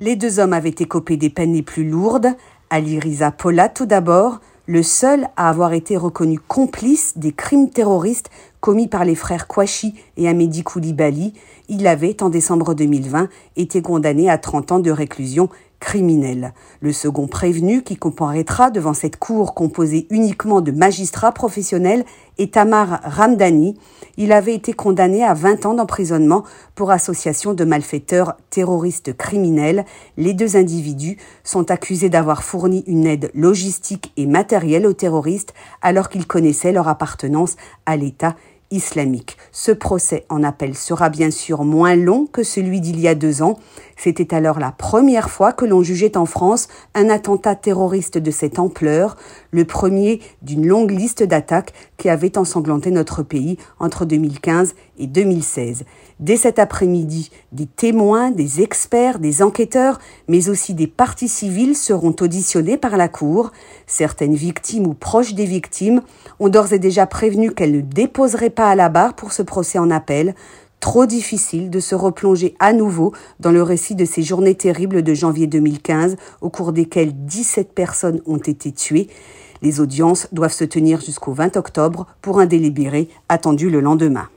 Les deux hommes avaient écopé des peines les plus lourdes. Ali Riza Pola, tout d'abord, le seul à avoir été reconnu complice des crimes terroristes commis par les frères Kouachi et Amédi Koulibaly. Il avait, en décembre 2020, été condamné à 30 ans de réclusion criminel. Le second prévenu, qui comparaîtra devant cette cour composée uniquement de magistrats professionnels, est Tamar Ramdani. Il avait été condamné à 20 ans d'emprisonnement pour association de malfaiteurs terroristes criminels. Les deux individus sont accusés d'avoir fourni une aide logistique et matérielle aux terroristes alors qu'ils connaissaient leur appartenance à l'État islamique. Ce procès en appel sera bien sûr moins long que celui d'il y a deux ans. C'était alors la première fois que l'on jugeait en France un attentat terroriste de cette ampleur, le premier d'une longue liste d'attaques qui avait ensanglanté notre pays entre 2015 et 2016. Dès cet après-midi, des témoins, des experts, des enquêteurs, mais aussi des parties civiles seront auditionnés par la Cour. Certaines victimes ou proches des victimes ont d'ores et déjà prévenu qu'elles ne déposeraient pas à la barre pour ce procès en appel. Trop difficile de se replonger à nouveau dans le récit de ces journées terribles de janvier 2015, au cours desquelles 17 personnes ont été tuées. Les audiences doivent se tenir jusqu'au 20 octobre pour un délibéré attendu le lendemain.